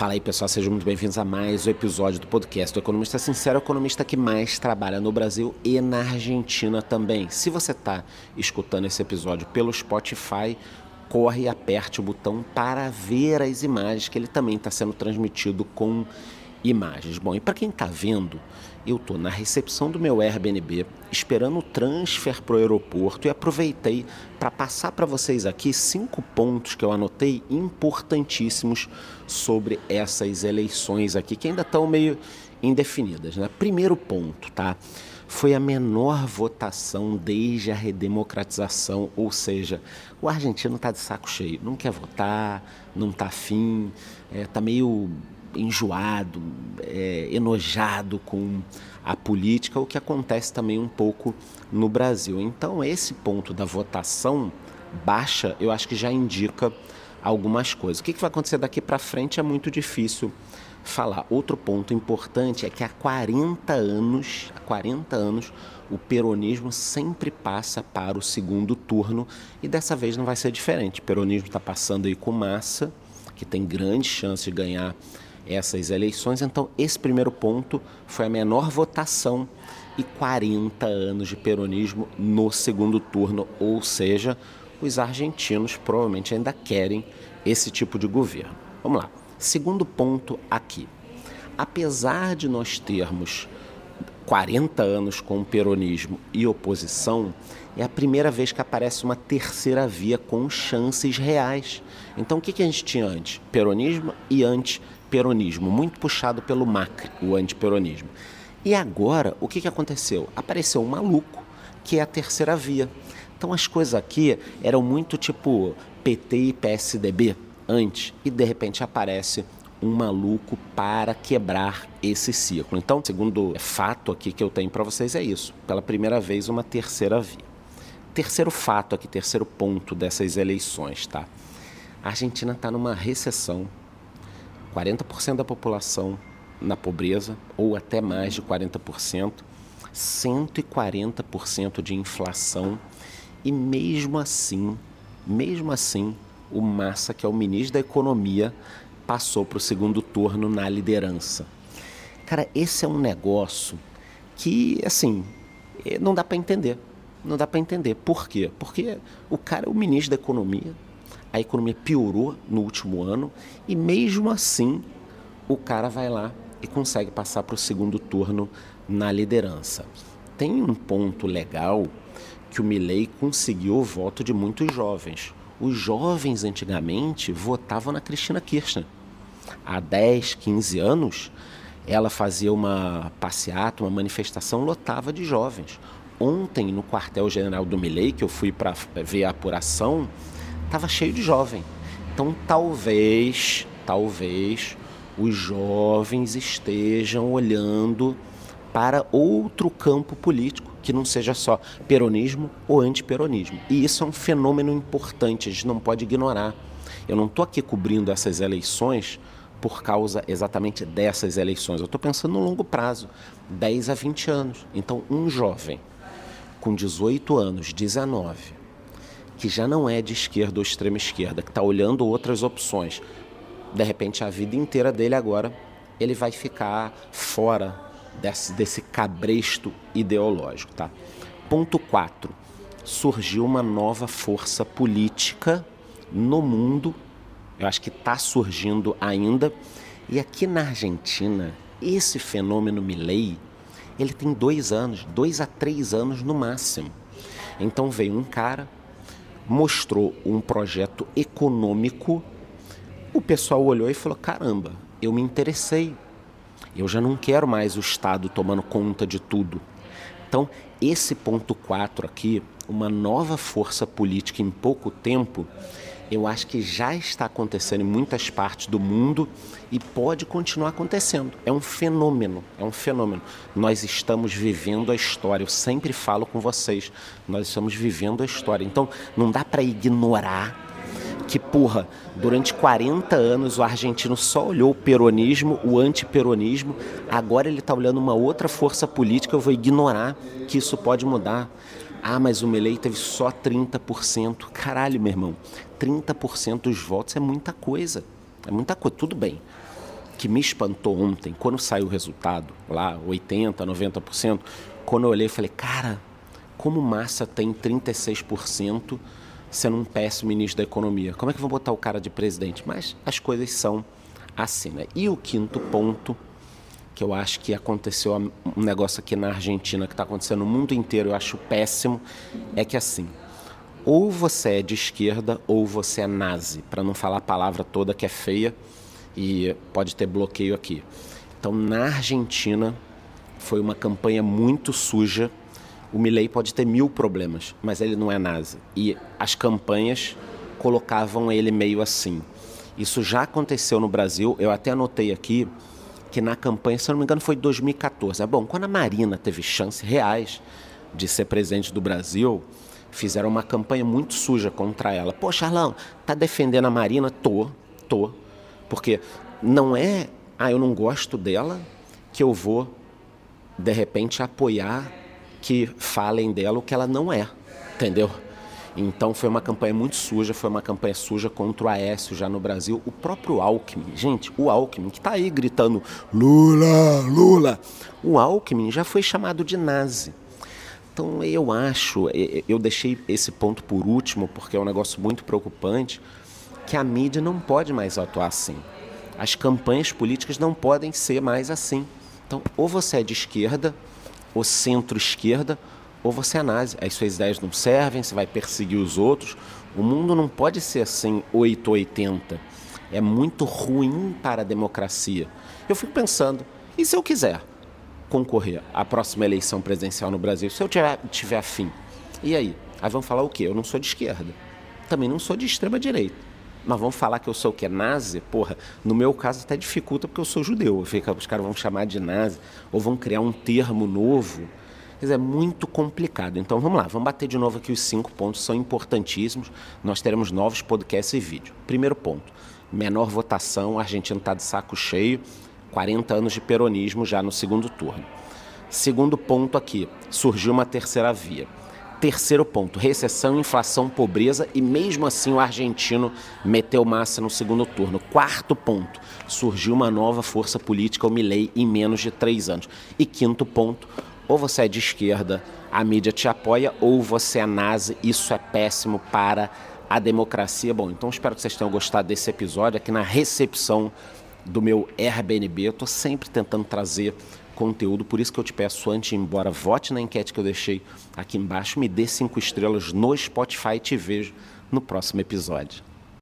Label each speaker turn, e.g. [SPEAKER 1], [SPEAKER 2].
[SPEAKER 1] Fala aí pessoal, sejam muito bem-vindos a mais um episódio do podcast do Economista Sincero, o economista que mais trabalha no Brasil e na Argentina também. Se você está escutando esse episódio pelo Spotify, corre e aperte o botão para ver as imagens, que ele também está sendo transmitido com imagens. Bom, e para quem está vendo, eu estou na recepção do meu Airbnb, esperando o transfer para o aeroporto e aproveitei para passar para vocês aqui cinco pontos que eu anotei importantíssimos sobre essas eleições aqui, que ainda estão meio indefinidas. Né? Primeiro ponto, tá? Foi a menor votação desde a redemocratização, ou seja, o argentino está de saco cheio, não quer votar, não está afim, está é, meio enjoado, é, enojado com a política, o que acontece também um pouco no Brasil. Então, esse ponto da votação baixa, eu acho que já indica algumas coisas. O que, vai acontecer daqui para frente é muito difícil falar. Outro ponto importante é que há 40 anos, há 40 anos, o peronismo sempre passa para o segundo turno e dessa vez não vai ser diferente. O peronismo está passando aí com massa, que tem grande chance de ganhar essas eleições. Então, esse primeiro ponto foi a menor votação e 40 anos de peronismo no segundo turno, ou seja, os argentinos provavelmente ainda querem esse tipo de governo. Vamos lá. Segundo ponto aqui. Apesar de nós termos 40 anos com peronismo e oposição, é a primeira vez que aparece uma terceira via com chances reais. Então, o que, a gente tinha antes? Peronismo e antes peronismo, muito puxado pelo Macri, o antiperonismo. E agora, o que, que aconteceu? Apareceu um maluco, que é a terceira via. Então as coisas aqui eram muito tipo PT e PSDB antes, e de repente aparece um maluco para quebrar esse ciclo. Então, segundo fato aqui que eu tenho para vocês é isso. Pela primeira vez, uma terceira via. Terceiro fato aqui, terceiro ponto dessas eleições, tá? A Argentina está numa recessão 40% da população na pobreza, ou até mais de 40%, 140% de inflação, e mesmo assim, mesmo assim, o Massa, que é o ministro da Economia, passou para o segundo turno na liderança. Cara, esse é um negócio que, assim, eh, não dá para entender. Não dá para entender. Por quê? Porque o cara é o ministro da Economia, a economia piorou no último ano e mesmo assim o cara vai lá e consegue passar para o segundo turno na liderança. Tem um ponto legal que o Milley conseguiu o voto de muitos jovens. Os jovens antigamente votavam na Cristina Kirchner. Há 10, 15 anos, ela fazia uma passeata, uma manifestação, lotava de jovens. Ontem, no quartel-general do Milley, que eu fui para ver a apuração, estava cheio de jovem. Então talvez, talvez os jovens estejam olhando para outro campo político que não seja só peronismo ou antiperonismo. E isso é um fenômeno importante, a gente não pode ignorar. Eu não estou aqui cobrindo essas eleições por causa exatamente dessas eleições. Eu estou pensando no longo prazo, 10 a 20 anos. Então, um jovem com 18 anos, 19, que já não é de esquerda ou extrema esquerda, que está olhando outras opções, de repente a vida inteira dele agora ele vai ficar fora desse, desse cabresto ideológico. Tá? Ponto 4. Surgiu uma nova força política no mundo, eu acho que está surgindo ainda, e aqui na Argentina, esse fenômeno Milley, ele tem dois anos, dois a três anos no máximo. Então veio um cara mostrou um projeto econômico, o pessoal olhou e falou: caramba, eu me interessei. Eu já não quero mais o Estado tomando conta de tudo. Então, esse ponto 4 aqui, uma nova força política em pouco tempo, eu acho que já está acontecendo em muitas partes do mundo e pode continuar acontecendo. É um fenômeno, é um fenômeno. Nós estamos vivendo a história. Eu sempre falo com vocês, nós estamos vivendo a história. Então, não dá para ignorar que, porra, durante 40 anos o argentino só olhou o peronismo, o antiperonismo, agora ele está olhando uma outra força política, eu vou ignorar que isso pode mudar. Ah, mas o Milley teve só 30%. Caralho, meu irmão. 30% dos votos é muita coisa. É muita coisa. Tudo bem. que me espantou ontem, quando saiu o resultado, lá 80%, 90%, quando eu olhei, falei, cara, como Massa tem 36% sendo um péssimo ministro da Economia? Como é que vão botar o cara de presidente? Mas as coisas são assim, né? E o quinto ponto, que eu acho que aconteceu um negócio aqui na Argentina, que está acontecendo no mundo inteiro, eu acho péssimo, é que assim, ou você é de esquerda ou você é nazi, para não falar a palavra toda que é feia e pode ter bloqueio aqui. Então, na Argentina, foi uma campanha muito suja. O Milley pode ter mil problemas, mas ele não é nazi. E as campanhas colocavam ele meio assim. Isso já aconteceu no Brasil. Eu até anotei aqui que na campanha, se eu não me engano, foi 2014. É bom, quando a Marina teve chances reais de ser presidente do Brasil, fizeram uma campanha muito suja contra ela. Pô, Charlão, tá defendendo a Marina? Tô, tô. Porque não é, ah, eu não gosto dela, que eu vou, de repente, apoiar que falem dela o que ela não é, entendeu? Então foi uma campanha muito suja, foi uma campanha suja contra o Aécio já no Brasil. O próprio Alckmin, gente, o Alckmin que está aí gritando Lula, Lula, o Alckmin já foi chamado de nazi. Então eu acho, eu deixei esse ponto por último porque é um negócio muito preocupante, que a mídia não pode mais atuar assim. As campanhas políticas não podem ser mais assim. Então, ou você é de esquerda, ou centro-esquerda, ou você é nazi. As suas ideias não servem, você vai perseguir os outros. O mundo não pode ser assim 880. É muito ruim para a democracia. Eu fico pensando, e se eu quiser concorrer à próxima eleição presidencial no Brasil, se eu tiver, tiver afim? E aí? Aí vão falar o quê? Eu não sou de esquerda. Também não sou de extrema direita. Mas vamos falar que eu sou o que? Nazi? Porra, no meu caso até dificulta porque eu sou judeu. Fica, os caras vão chamar de nazi, ou vão criar um termo novo Dizer, é muito complicado. Então vamos lá, vamos bater de novo aqui os cinco pontos, são importantíssimos. Nós teremos novos podcasts e vídeo. Primeiro ponto: menor votação, a Argentina está de saco cheio, 40 anos de peronismo já no segundo turno. Segundo ponto aqui: surgiu uma terceira via. Terceiro ponto: recessão, inflação, pobreza e mesmo assim o argentino meteu massa no segundo turno. Quarto ponto: surgiu uma nova força política, o Milei, em menos de três anos. E quinto ponto: ou você é de esquerda, a mídia te apoia, ou você é nazi, isso é péssimo para a democracia. Bom, então espero que vocês tenham gostado desse episódio aqui na recepção do meu Airbnb. Eu estou sempre tentando trazer conteúdo, por isso que eu te peço antes de ir embora, vote na enquete que eu deixei aqui embaixo, me dê cinco estrelas no Spotify e te vejo no próximo episódio.